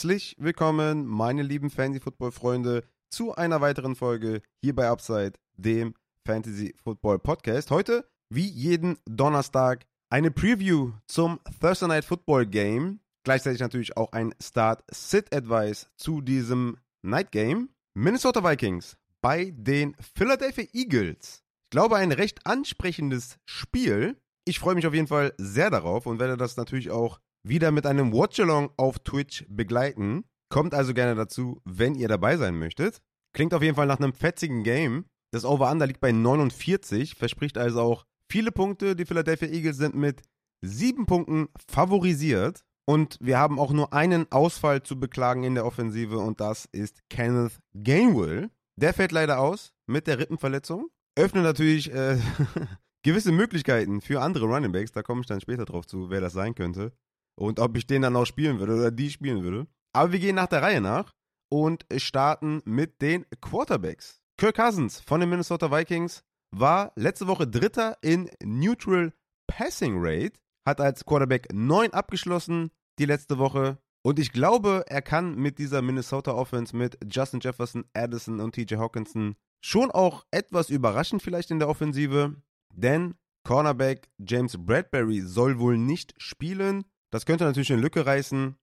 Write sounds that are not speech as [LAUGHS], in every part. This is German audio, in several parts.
Herzlich willkommen, meine lieben Fantasy-Football-Freunde, zu einer weiteren Folge hier bei Upside, dem Fantasy-Football-Podcast. Heute, wie jeden Donnerstag, eine Preview zum Thursday Night Football Game. Gleichzeitig natürlich auch ein Start-Sit-Advice zu diesem Night Game. Minnesota Vikings bei den Philadelphia Eagles. Ich glaube, ein recht ansprechendes Spiel. Ich freue mich auf jeden Fall sehr darauf und werde das natürlich auch wieder mit einem Watchalong auf Twitch begleiten. Kommt also gerne dazu, wenn ihr dabei sein möchtet. Klingt auf jeden Fall nach einem fetzigen Game. Das Over-Under liegt bei 49, verspricht also auch viele Punkte. Die Philadelphia Eagles sind mit sieben Punkten favorisiert. Und wir haben auch nur einen Ausfall zu beklagen in der Offensive und das ist Kenneth Gainwell. Der fällt leider aus mit der Rippenverletzung. Öffnet natürlich äh, [LAUGHS] gewisse Möglichkeiten für andere Running Backs. Da komme ich dann später drauf zu, wer das sein könnte. Und ob ich den dann auch spielen würde oder die spielen würde. Aber wir gehen nach der Reihe nach und starten mit den Quarterbacks. Kirk Cousins von den Minnesota Vikings war letzte Woche Dritter in Neutral Passing Rate, hat als Quarterback 9 abgeschlossen die letzte Woche. Und ich glaube, er kann mit dieser Minnesota Offense mit Justin Jefferson, Addison und TJ Hawkinson schon auch etwas überraschen vielleicht in der Offensive. Denn Cornerback James Bradbury soll wohl nicht spielen. Das könnte natürlich eine Lücke reißen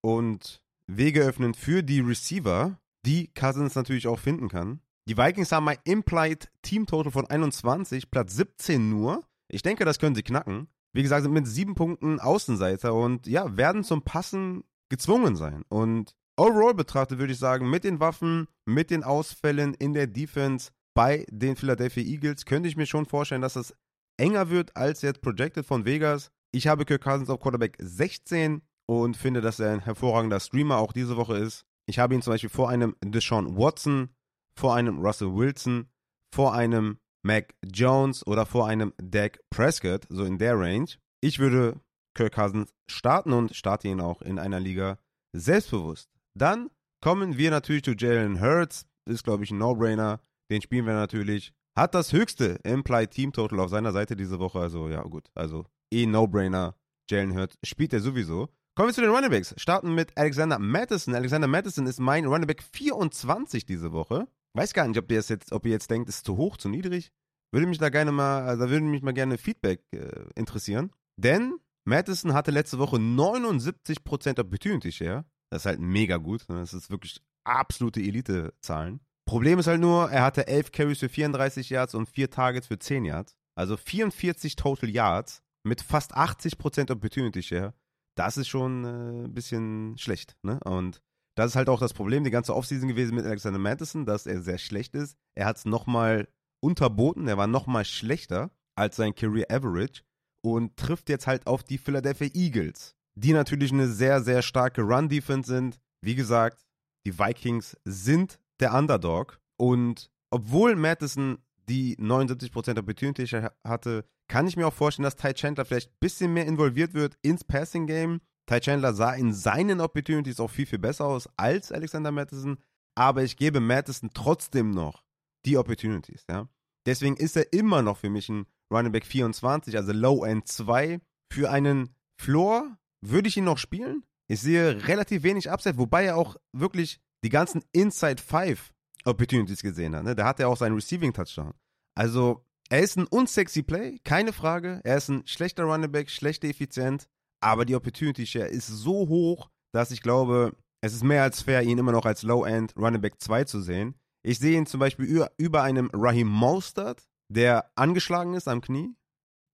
und Wege öffnen für die Receiver, die Cousins natürlich auch finden kann. Die Vikings haben ein Implied Team Total von 21, Platz 17 nur. Ich denke, das können sie knacken. Wie gesagt, sind mit sieben Punkten Außenseiter und ja, werden zum Passen gezwungen sein. Und overall betrachtet würde ich sagen, mit den Waffen, mit den Ausfällen in der Defense bei den Philadelphia Eagles könnte ich mir schon vorstellen, dass es enger wird als jetzt projected von Vegas. Ich habe Kirk Cousins auf Quarterback 16 und finde, dass er ein hervorragender Streamer auch diese Woche ist. Ich habe ihn zum Beispiel vor einem Deshaun Watson, vor einem Russell Wilson, vor einem Mac Jones oder vor einem Dak Prescott, so in der Range. Ich würde Kirk Cousins starten und starte ihn auch in einer Liga selbstbewusst. Dann kommen wir natürlich zu Jalen Hurts. Ist, glaube ich, ein No-Brainer. Den spielen wir natürlich. Hat das höchste Implied Team Total auf seiner Seite diese Woche. Also, ja, gut. Also, eh No-Brainer. Jalen Hurts spielt er sowieso. Kommen wir zu den Runningbacks. Starten mit Alexander Madison. Alexander Madison ist mein Runningback 24 diese Woche. Weiß gar nicht, ob ihr jetzt, ob ihr jetzt denkt, ist zu hoch, zu niedrig. Würde mich da gerne mal, also würde mich mal gerne Feedback äh, interessieren. Denn Madison hatte letzte Woche 79% Opportunity Share. Das ist halt mega gut. Ne? Das ist wirklich absolute Elite-Zahlen. Problem ist halt nur, er hatte 11 Carries für 34 Yards und 4 Targets für 10 Yards. Also 44 Total Yards mit fast 80% Opportunity Share. Das ist schon äh, ein bisschen schlecht. Ne? Und das ist halt auch das Problem, die ganze Offseason gewesen mit Alexander Madison, dass er sehr schlecht ist. Er hat es nochmal unterboten, er war nochmal schlechter als sein Career Average und trifft jetzt halt auf die Philadelphia Eagles, die natürlich eine sehr, sehr starke Run-Defense sind. Wie gesagt, die Vikings sind der Underdog und obwohl Madison die 79% Opportunity hatte, kann ich mir auch vorstellen, dass Ty Chandler vielleicht ein bisschen mehr involviert wird ins Passing Game. Ty Chandler sah in seinen Opportunities auch viel, viel besser aus als Alexander Madison, aber ich gebe Madison trotzdem noch die Opportunities, ja. Deswegen ist er immer noch für mich ein Running Back 24, also Low End 2. Für einen Floor würde ich ihn noch spielen. Ich sehe relativ wenig Upside, wobei er auch wirklich die ganzen Inside 5 Opportunities gesehen hat. Ne? Da hat er auch seinen Receiving Touchdown. Also, er ist ein unsexy Play, keine Frage. Er ist ein schlechter Running Back, schlechter Effizient, aber die Opportunity Share ist so hoch, dass ich glaube, es ist mehr als fair, ihn immer noch als Low End Running Back 2 zu sehen. Ich sehe ihn zum Beispiel über, einem Raheem Mostert, der angeschlagen ist am Knie,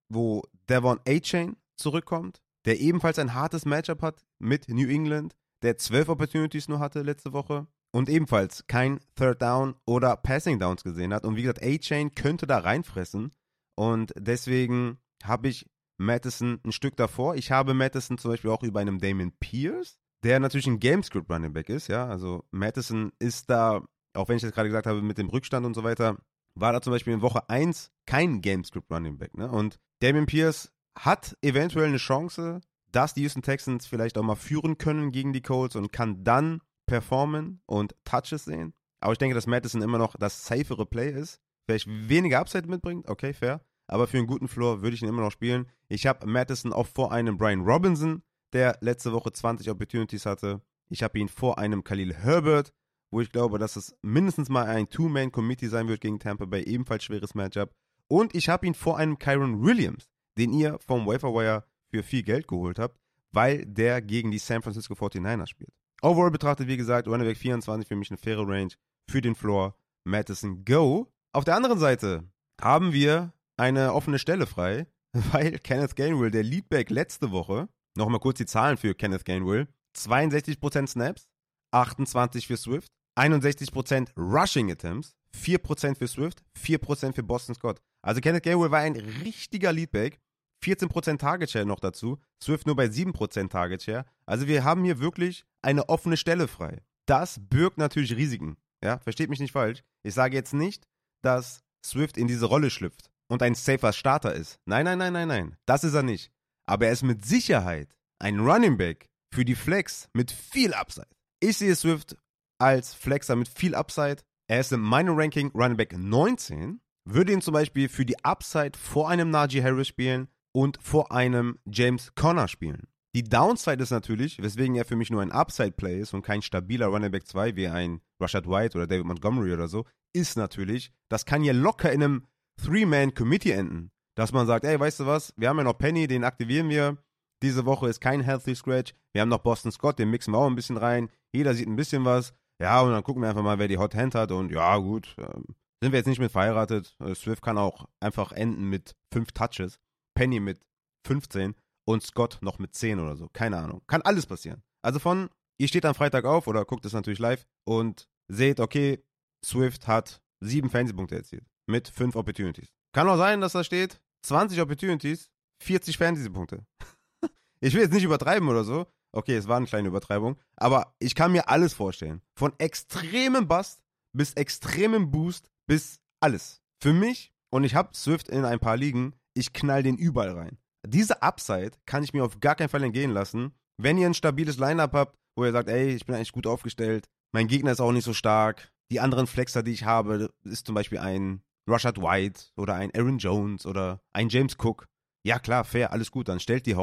wo Devon A-Chain zurückkommt, der ebenfalls ein hartes Matchup hat mit New England, der zwölf Opportunities nur hatte letzte Woche und ebenfalls kein Third Down oder Passing Downs gesehen hat. Und wie gesagt, A-Chain könnte da reinfressen. Und deswegen habe ich Madison ein Stück davor. Ich habe Madison zum Beispiel auch über einem Damon Pierce, der natürlich ein Gamescript Running Back ist, ja. Also Madison ist da auch wenn ich jetzt gerade gesagt habe, mit dem Rückstand und so weiter, war da zum Beispiel in Woche 1 kein Gamescript Running Back. Ne? Und Damian Pierce hat eventuell eine Chance, dass die Houston Texans vielleicht auch mal führen können gegen die Colts und kann dann performen und Touches sehen. Aber ich denke, dass Madison immer noch das safere Play ist. Vielleicht weniger Upside mitbringt, okay, fair. Aber für einen guten Floor würde ich ihn immer noch spielen. Ich habe Madison auch vor einem Brian Robinson, der letzte Woche 20 Opportunities hatte. Ich habe ihn vor einem Khalil Herbert, wo ich glaube, dass es mindestens mal ein Two-Man-Committee sein wird gegen Tampa Bay, ebenfalls schweres Matchup. Und ich habe ihn vor einem Kyron Williams, den ihr vom Waferwire für viel Geld geholt habt, weil der gegen die San Francisco 49ers spielt. Overall betrachtet, wie gesagt, Running Back 24 für mich eine faire Range für den Floor. Madison Go. Auf der anderen Seite haben wir eine offene Stelle frei, [LAUGHS] weil Kenneth Gainwell, der Leadback letzte Woche, nochmal kurz die Zahlen für Kenneth Gainwell, 62% Snaps, 28 für Swift, 61% Rushing Attempts, 4% für Swift, 4% für Boston Scott. Also Kenneth Gainwell war ein richtiger Leadback. 14% Target Share noch dazu. Swift nur bei 7% Target Share. Also wir haben hier wirklich eine offene Stelle frei. Das birgt natürlich Risiken. Ja, versteht mich nicht falsch. Ich sage jetzt nicht, dass Swift in diese Rolle schlüpft und ein safer Starter ist. Nein, nein, nein, nein, nein. Das ist er nicht. Aber er ist mit Sicherheit ein Running Back für die Flex mit viel Upside. Ich sehe Swift als Flexer mit viel Upside. Er ist in meinem Ranking Running Back 19. Würde ihn zum Beispiel für die Upside vor einem Najee Harris spielen und vor einem James Conner spielen. Die Downside ist natürlich, weswegen er für mich nur ein Upside-Play ist und kein stabiler Running Back 2 wie ein Rashad White oder David Montgomery oder so, ist natürlich, das kann ja locker in einem Three-Man-Committee enden. Dass man sagt, ey, weißt du was, wir haben ja noch Penny, den aktivieren wir. Diese Woche ist kein Healthy Scratch. Wir haben noch Boston Scott, den mixen wir auch ein bisschen rein. Jeder sieht ein bisschen was. Ja, und dann gucken wir einfach mal, wer die Hot Hand hat. Und ja, gut, ähm, sind wir jetzt nicht mit verheiratet. Äh, Swift kann auch einfach enden mit fünf Touches. Penny mit 15 und Scott noch mit 10 oder so. Keine Ahnung. Kann alles passieren. Also von, ihr steht am Freitag auf oder guckt es natürlich live und seht, okay, Swift hat sieben Fantasy-Punkte erzielt mit fünf Opportunities. Kann auch sein, dass da steht 20 Opportunities, 40 Fantasy-Punkte. [LAUGHS] ich will jetzt nicht übertreiben oder so. Okay, es war eine kleine Übertreibung. Aber ich kann mir alles vorstellen. Von extremem Bust bis extremem Boost bis alles. Für mich, und ich habe Swift in ein paar Ligen, ich knall den überall rein. Diese Upside kann ich mir auf gar keinen Fall entgehen lassen. Wenn ihr ein stabiles Lineup habt, wo ihr sagt, ey, ich bin eigentlich gut aufgestellt, mein Gegner ist auch nicht so stark, die anderen Flexer, die ich habe, ist zum Beispiel ein Rashad White oder ein Aaron Jones oder ein James Cook. Ja, klar, fair, alles gut, dann stellt die,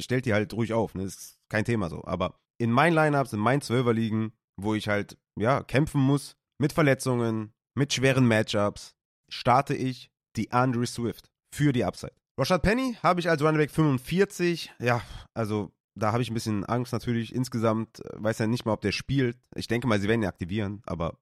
stellt die halt ruhig auf, ne? ist kein Thema so. Aber in meinen Lineups, in meinen Zwölferligen, wo ich halt, ja, kämpfen muss mit Verletzungen, mit schweren Matchups, starte ich die Andre Swift für die Upside. Rashad Penny habe ich als Running 45. Ja, also da habe ich ein bisschen Angst natürlich. Insgesamt äh, weiß ja nicht mal, ob der spielt. Ich denke mal, sie werden ihn aktivieren, aber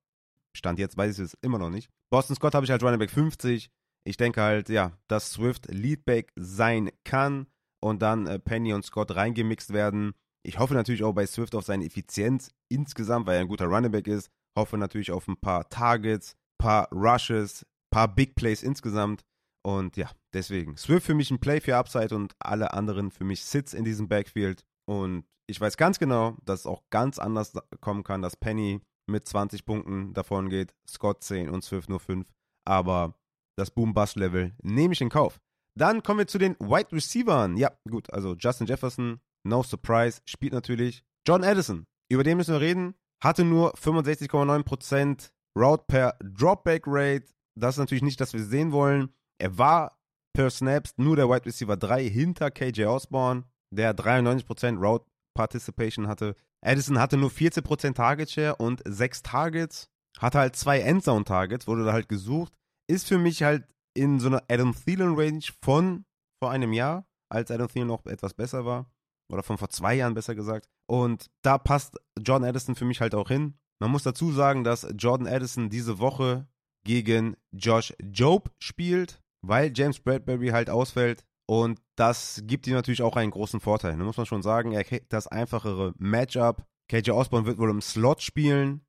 Stand jetzt weiß ich es immer noch nicht. Boston Scott habe ich als Running 50. Ich denke halt, ja, dass Swift Leadback sein kann und dann äh, Penny und Scott reingemixt werden. Ich hoffe natürlich auch bei Swift auf seine Effizienz insgesamt, weil er ein guter Running Back ist. Hoffe natürlich auf ein paar Targets, paar Rushes, paar Big Plays insgesamt. Und ja, deswegen. Swift für mich ein Play für Upside und alle anderen für mich Sits in diesem Backfield. Und ich weiß ganz genau, dass es auch ganz anders kommen kann, dass Penny mit 20 Punkten davon geht, Scott 10 und Swift nur 5. Aber das Boom-Bust-Level nehme ich in Kauf. Dann kommen wir zu den Wide Receivern. Ja, gut, also Justin Jefferson, no surprise, spielt natürlich. John Addison, über den müssen wir reden, hatte nur 65,9% Route per Dropback Rate. Das ist natürlich nicht, das wir sehen wollen. Er war per Snaps nur der Wide Receiver 3 hinter KJ Osborne, der 93% Route Participation hatte. Addison hatte nur 14% Target Share und 6 Targets. Hatte halt zwei Endzone Targets, wurde da halt gesucht. Ist für mich halt in so einer Adam Thielen Range von vor einem Jahr, als Adam Thielen noch etwas besser war. Oder von vor zwei Jahren besser gesagt. Und da passt Jordan Addison für mich halt auch hin. Man muss dazu sagen, dass Jordan Addison diese Woche gegen Josh Job spielt weil James Bradbury halt ausfällt. Und das gibt ihm natürlich auch einen großen Vorteil. Da muss man schon sagen, er kriegt das einfachere Matchup. KJ Osborne wird wohl im Slot spielen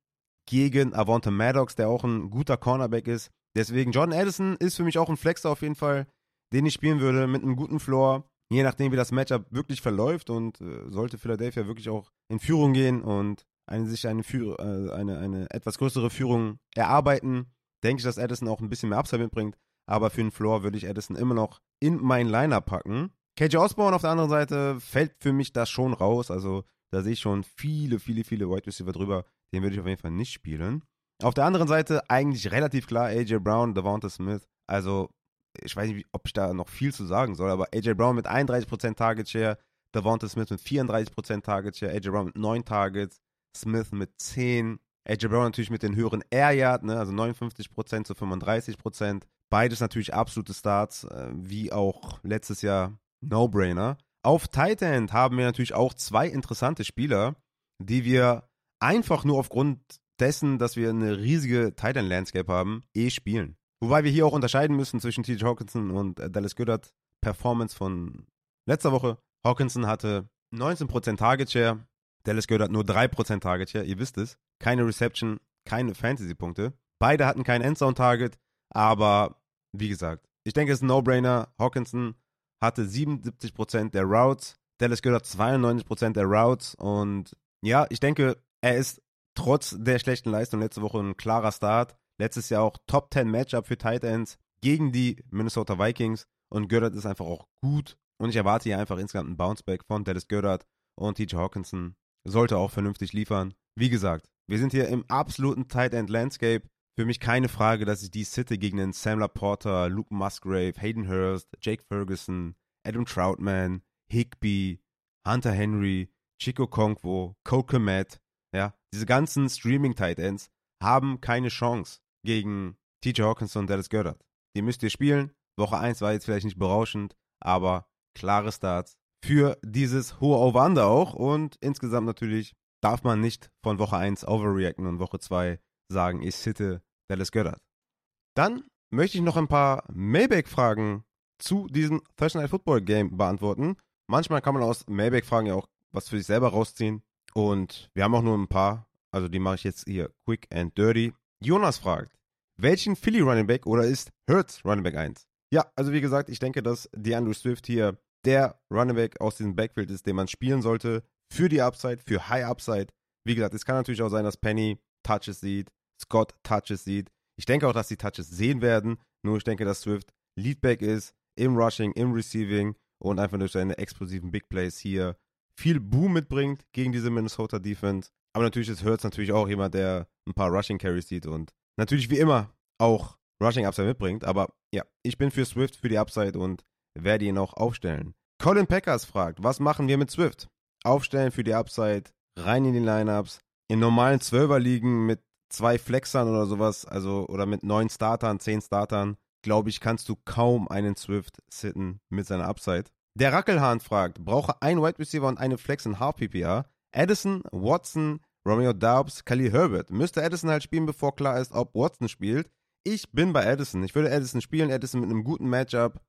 gegen Avonte Maddox, der auch ein guter Cornerback ist. Deswegen, Jordan Addison ist für mich auch ein Flexer auf jeden Fall, den ich spielen würde mit einem guten Floor. Je nachdem, wie das Matchup wirklich verläuft und äh, sollte Philadelphia wirklich auch in Führung gehen und eine, sich eine, Führ äh, eine, eine etwas größere Führung erarbeiten, denke ich, dass Addison auch ein bisschen mehr Upside mitbringt aber für den Floor würde ich Addison immer noch in mein Liner packen. KJ Osborne auf der anderen Seite fällt für mich das schon raus. Also da sehe ich schon viele, viele, viele Wide Receiver drüber. Den würde ich auf jeden Fall nicht spielen. Auf der anderen Seite eigentlich relativ klar AJ Brown, Devonta Smith. Also ich weiß nicht, ob ich da noch viel zu sagen soll, aber AJ Brown mit 31% Target Share, Devonta Smith mit 34% Target Share, AJ Brown mit 9 Targets, Smith mit 10. AJ Brown natürlich mit den höheren Air Yard, ne, also 59% zu 35%. Beides natürlich absolute Starts, äh, wie auch letztes Jahr No-Brainer. Auf Tight End haben wir natürlich auch zwei interessante Spieler, die wir einfach nur aufgrund dessen, dass wir eine riesige Tight End Landscape haben, eh spielen. Wobei wir hier auch unterscheiden müssen zwischen TJ Hawkinson und äh, Dallas Goddard Performance von letzter Woche. Hawkinson hatte 19% Target Share, Dallas Goddard nur 3% Target Share, ihr wisst es. Keine Reception, keine Fantasy-Punkte. Beide hatten kein Endzone-Target, aber wie gesagt, ich denke, es ist ein No-Brainer. Hawkinson hatte 77% der Routes, Dallas Goddard 92% der Routes und ja, ich denke, er ist trotz der schlechten Leistung letzte Woche ein klarer Start. Letztes Jahr auch Top 10 Matchup für Tight Ends gegen die Minnesota Vikings und Goddard ist einfach auch gut und ich erwarte hier einfach insgesamt einen Bounceback von Dallas Goddard und TJ Hawkinson sollte auch vernünftig liefern. Wie gesagt, wir sind hier im absoluten Tight End Landscape. Für mich keine Frage, dass ich die sitte gegen den Sam Laporta, Luke Musgrave, Hayden Hurst, Jake Ferguson, Adam Troutman, Higby, Hunter Henry, Chico Konkwo, Cole Komet, ja, diese ganzen Streaming-Tight Ends haben keine Chance gegen TJ Hawkinson und Dallas Goddard. Die müsst ihr spielen. Woche 1 war jetzt vielleicht nicht berauschend, aber klare Starts für dieses hohe Over-Under auch und insgesamt natürlich darf man nicht von Woche 1 overreacten und Woche 2 sagen, ich sitte Dallas Goddard. Dann möchte ich noch ein paar Mailback-Fragen zu diesem Thursday Night Football Game beantworten. Manchmal kann man aus Mailback-Fragen ja auch was für sich selber rausziehen. Und wir haben auch nur ein paar. Also die mache ich jetzt hier quick and dirty. Jonas fragt, welchen Philly Running Back oder ist Hurts Running Back 1? Ja, also wie gesagt, ich denke, dass DeAndre Swift hier der Running Back aus diesem Backfield ist, den man spielen sollte. Für die Upside, für High Upside. Wie gesagt, es kann natürlich auch sein, dass Penny Touches sieht, Scott Touches sieht. Ich denke auch, dass die Touches sehen werden. Nur ich denke, dass Swift Leadback ist im Rushing, im Receiving und einfach durch seine explosiven Big Plays hier viel Boom mitbringt gegen diese Minnesota Defense. Aber natürlich ist Hurts natürlich auch jemand, der ein paar Rushing Carries sieht und natürlich wie immer auch Rushing Upside mitbringt. Aber ja, ich bin für Swift für die Upside und werde ihn auch aufstellen. Colin Packers fragt, was machen wir mit Swift? Aufstellen für die Upside, rein in die Lineups, in normalen Zwölferligen mit zwei Flexern oder sowas, also oder mit neun Startern, zehn Startern, glaube ich, kannst du kaum einen Swift sitten mit seiner Upside. Der Rackelhahn fragt, brauche ein Wide Receiver und eine Flex in Half PPR? Addison, Watson, Romeo Daubs, Khalil Herbert. Müsste Addison halt spielen, bevor klar ist, ob Watson spielt. Ich bin bei Addison. Ich würde Addison spielen. Addison mit einem guten Matchup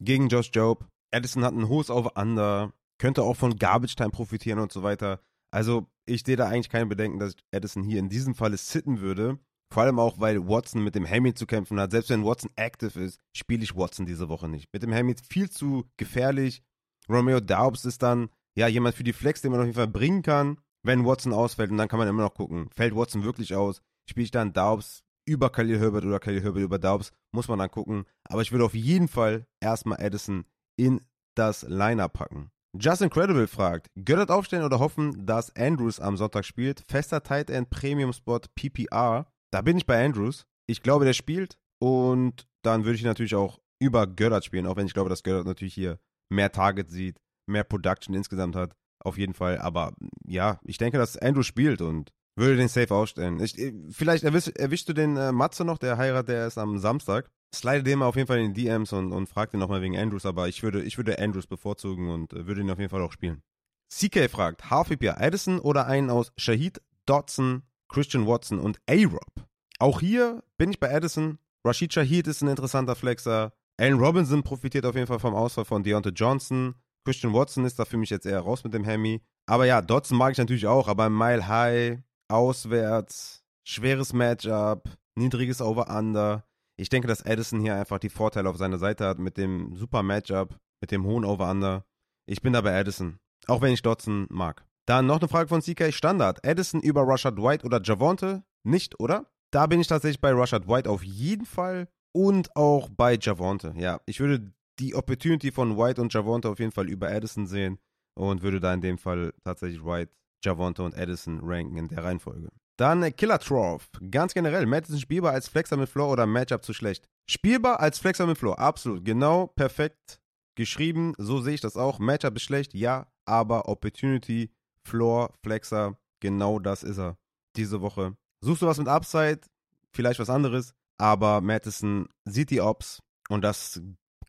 gegen Josh Job. Addison hat ein hohes Over-Under. Könnte auch von Garbage Time profitieren und so weiter. Also, ich sehe da eigentlich keine Bedenken, dass Addison hier in diesem Falle sitten würde. Vor allem auch, weil Watson mit dem Hammy zu kämpfen hat. Selbst wenn Watson active ist, spiele ich Watson diese Woche nicht. Mit dem Hammy viel zu gefährlich. Romeo Daubs ist dann ja jemand für die Flex, den man auf jeden Fall bringen kann, wenn Watson ausfällt. Und dann kann man immer noch gucken, fällt Watson wirklich aus? Spiele ich dann Daubs über Khalil Herbert oder Khalil Herbert über Daubs? Muss man dann gucken. Aber ich würde auf jeden Fall erstmal Addison in das Liner packen. Just Incredible fragt, Göttert aufstellen oder hoffen, dass Andrews am Sonntag spielt? Fester Tight End Premium Spot PPR. Da bin ich bei Andrews. Ich glaube, der spielt. Und dann würde ich natürlich auch über Göttert spielen, auch wenn ich glaube, dass Göttert natürlich hier mehr Target sieht, mehr Production insgesamt hat. Auf jeden Fall. Aber ja, ich denke, dass Andrews spielt und würde den safe ausstellen. Ich, vielleicht erwisch, erwischst du den äh, Matze noch, der heiratet, der ist am Samstag. Slide den mal auf jeden Fall in die DMs und, und frag den nochmal wegen Andrews, aber ich würde, ich würde Andrews bevorzugen und äh, würde ihn auf jeden Fall auch spielen. CK fragt, HVPR Addison oder einen aus Shahid, Dodson, Christian Watson und A-Rob. Auch hier bin ich bei Addison. Rashid Shahid ist ein interessanter Flexer. Allen Robinson profitiert auf jeden Fall vom Ausfall von Deontay Johnson. Christian Watson ist da für mich jetzt eher raus mit dem Hemi. Aber ja, Dodson mag ich natürlich auch, aber Mile High, auswärts, schweres Matchup, niedriges Over-Under. Ich denke, dass Addison hier einfach die Vorteile auf seiner Seite hat mit dem super Matchup, mit dem hohen Over-Under. Ich bin da bei Addison, auch wenn ich Dodson mag. Dann noch eine Frage von CK Standard. Addison über Rashad White oder Javonte? Nicht, oder? Da bin ich tatsächlich bei Rashad White auf jeden Fall und auch bei Javonte. Ja, ich würde die Opportunity von White und Javonte auf jeden Fall über Addison sehen und würde da in dem Fall tatsächlich White, Javonte und Addison ranken in der Reihenfolge. Dann Killer Trough. Ganz generell, Madison spielbar als Flexer mit Floor oder Matchup zu schlecht? Spielbar als Flexer mit Floor, absolut. Genau, perfekt geschrieben, so sehe ich das auch. Matchup ist schlecht, ja, aber Opportunity, Floor, Flexer, genau das ist er diese Woche. Suchst du was mit Upside, vielleicht was anderes, aber Madison sieht die Ops und das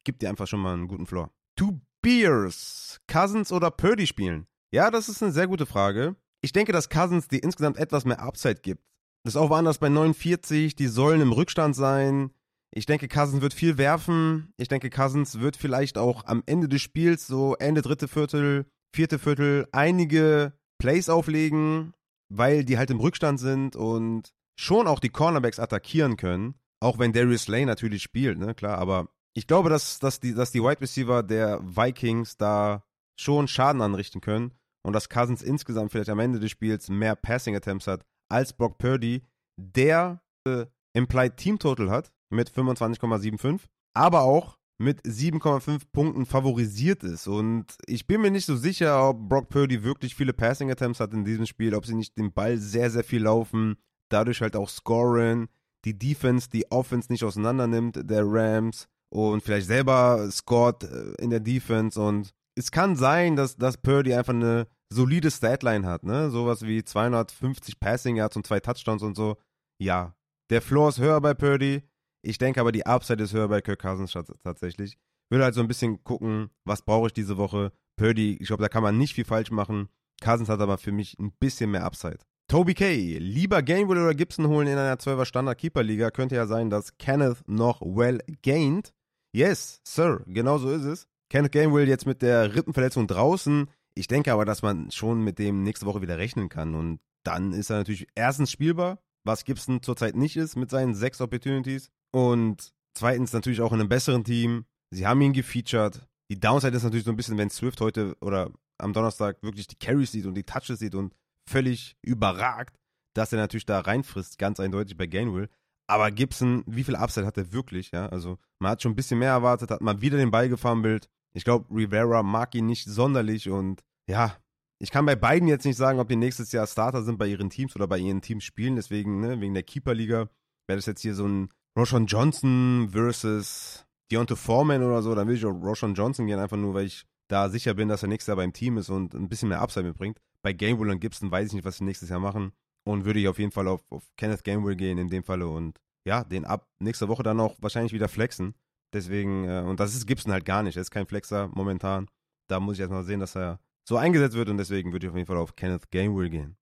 gibt dir einfach schon mal einen guten Floor. Two Beers, Cousins oder Purdy spielen? Ja, das ist eine sehr gute Frage. Ich denke, dass Cousins dir insgesamt etwas mehr Upside gibt. Das ist auch woanders bei 49, die sollen im Rückstand sein. Ich denke, Cousins wird viel werfen. Ich denke, Cousins wird vielleicht auch am Ende des Spiels, so Ende dritte Viertel, vierte Viertel, einige Plays auflegen, weil die halt im Rückstand sind und schon auch die Cornerbacks attackieren können. Auch wenn Darius Slay natürlich spielt, ne, klar, aber ich glaube, dass, dass, die, dass die Wide Receiver der Vikings da schon Schaden anrichten können und dass Cousins insgesamt vielleicht am Ende des Spiels mehr Passing Attempts hat als Brock Purdy, der äh, Implied Team Total hat mit 25,75, aber auch mit 7,5 Punkten favorisiert ist. Und ich bin mir nicht so sicher, ob Brock Purdy wirklich viele Passing Attempts hat in diesem Spiel, ob sie nicht den Ball sehr, sehr viel laufen, dadurch halt auch scoren, die Defense, die Offense nicht auseinander nimmt, der Rams und vielleicht selber scored äh, in der Defense und es kann sein, dass, dass Purdy einfach eine solide Statline hat, ne? Sowas wie 250 Passing Yards und zwei Touchdowns und so. Ja, der Floor ist höher bei Purdy. Ich denke aber, die Upside ist höher bei Kirk Cousins tatsächlich. Will halt so ein bisschen gucken, was brauche ich diese Woche. Purdy, ich glaube, da kann man nicht viel falsch machen. Cousins hat aber für mich ein bisschen mehr Upside. Toby K. Lieber Gainwell oder Gibson holen in einer 12er Standard-Keeper-Liga. Könnte ja sein, dass Kenneth noch well gained. Yes, Sir, genau so ist es. Kenneth Gainwell jetzt mit der Rippenverletzung draußen. Ich denke aber, dass man schon mit dem nächste Woche wieder rechnen kann. Und dann ist er natürlich erstens spielbar, was Gibson zurzeit nicht ist mit seinen sechs Opportunities. Und zweitens natürlich auch in einem besseren Team. Sie haben ihn gefeatured. Die Downside ist natürlich so ein bisschen, wenn Swift heute oder am Donnerstag wirklich die Carries sieht und die Touches sieht und völlig überragt, dass er natürlich da reinfrisst, ganz eindeutig bei Gainwell. Aber Gibson, wie viel Upside hat er wirklich? Ja, also man hat schon ein bisschen mehr erwartet, hat mal wieder den Ball gefummelt. Ich glaube, Rivera mag ihn nicht sonderlich und ja, ich kann bei beiden jetzt nicht sagen, ob die nächstes Jahr Starter sind bei ihren Teams oder bei ihren Teams spielen. Deswegen, ne, wegen der Keeper-Liga, wäre das jetzt hier so ein Roshan Johnson versus Deontay Foreman oder so. Dann will ich auch Roshan Johnson gehen, einfach nur, weil ich da sicher bin, dass er nächstes Jahr beim Team ist und ein bisschen mehr Upside mitbringt. Bei Gamewell und Gibson weiß ich nicht, was sie nächstes Jahr machen. Und würde ich auf jeden Fall auf, auf Kenneth Gamewell gehen in dem Falle und ja, den ab nächste Woche dann auch wahrscheinlich wieder flexen. Deswegen, äh, und das ist Gibson halt gar nicht. Er ist kein Flexer momentan. Da muss ich erstmal sehen, dass er so eingesetzt wird und deswegen würde ich auf jeden Fall auf Kenneth Gainwell gehen.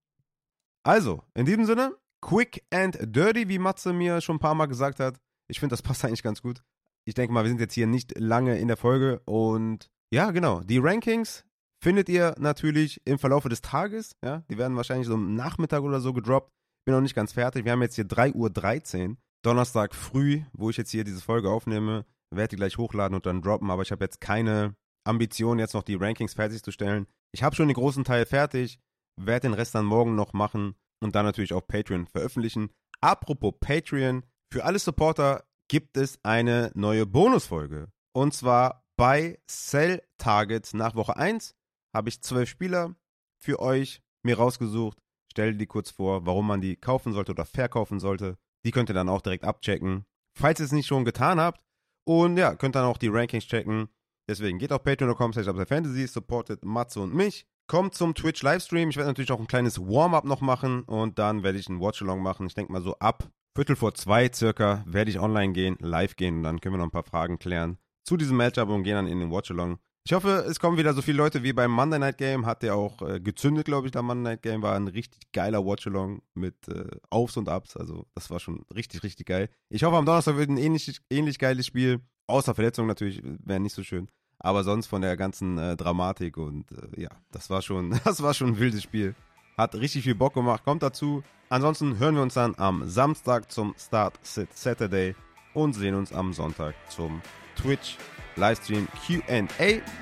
Also, in diesem Sinne, quick and dirty, wie Matze mir schon ein paar Mal gesagt hat. Ich finde, das [LAUGHS] passt eigentlich ganz gut. Ich denke mal, wir sind jetzt hier nicht lange in der Folge und ja, genau. Die Rankings findet ihr natürlich im Verlauf des Tages. Ja, die werden wahrscheinlich so am Nachmittag oder so gedroppt. Bin noch nicht ganz fertig. Wir haben jetzt hier 3.13 Uhr, Donnerstag früh, wo ich jetzt hier diese Folge aufnehme. Werde die gleich hochladen und dann droppen, aber ich habe jetzt keine Ambition, jetzt noch die Rankings fertigzustellen. Ich habe schon den großen Teil fertig, werde den Rest dann morgen noch machen und dann natürlich auf Patreon veröffentlichen. Apropos Patreon, für alle Supporter gibt es eine neue Bonusfolge. Und zwar bei Cell Target nach Woche 1 habe ich zwölf Spieler für euch mir rausgesucht. Stelle die kurz vor, warum man die kaufen sollte oder verkaufen sollte. Die könnt ihr dann auch direkt abchecken. Falls ihr es nicht schon getan habt. Und ja, könnt dann auch die Rankings checken. Deswegen geht auf patreon.com slash fantasy, supportet Matze und mich. Kommt zum Twitch Livestream. Ich werde natürlich auch ein kleines Warm-up noch machen und dann werde ich ein Watchalong machen. Ich denke mal so ab Viertel vor zwei circa werde ich online gehen, live gehen und dann können wir noch ein paar Fragen klären zu diesem Matchup und gehen dann in den Watchalong. Ich hoffe, es kommen wieder so viele Leute wie beim Monday Night Game. Hat der auch äh, gezündet, glaube ich, der Monday Night Game. War ein richtig geiler Watchalong mit äh, Aufs und Ups. Also, das war schon richtig, richtig geil. Ich hoffe, am Donnerstag wird ein ähnlich, ähnlich geiles Spiel. Außer Verletzung natürlich, wäre nicht so schön. Aber sonst von der ganzen äh, Dramatik und äh, ja, das war schon, [LAUGHS] das war schon ein wildes Spiel. Hat richtig viel Bock gemacht, kommt dazu. Ansonsten hören wir uns dann am Samstag zum Start Sit Saturday und sehen uns am Sonntag zum Twitch Livestream QA.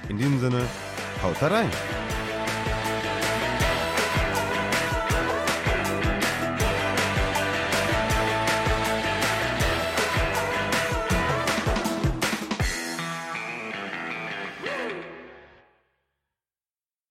In diesem Sinne, haut rein!